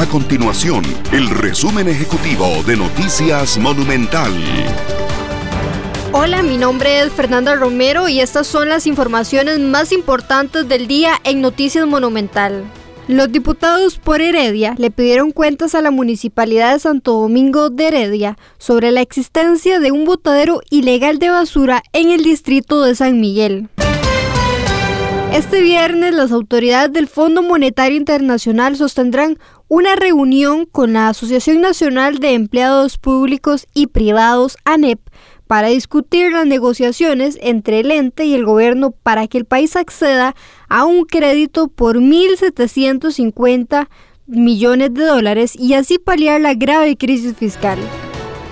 A continuación, el resumen ejecutivo de Noticias Monumental. Hola, mi nombre es Fernanda Romero y estas son las informaciones más importantes del día en Noticias Monumental. Los diputados por Heredia le pidieron cuentas a la Municipalidad de Santo Domingo de Heredia sobre la existencia de un botadero ilegal de basura en el distrito de San Miguel. Este viernes las autoridades del Fondo Monetario Internacional sostendrán una reunión con la Asociación Nacional de Empleados Públicos y Privados, ANEP, para discutir las negociaciones entre el ente y el gobierno para que el país acceda a un crédito por 1.750 millones de dólares y así paliar la grave crisis fiscal.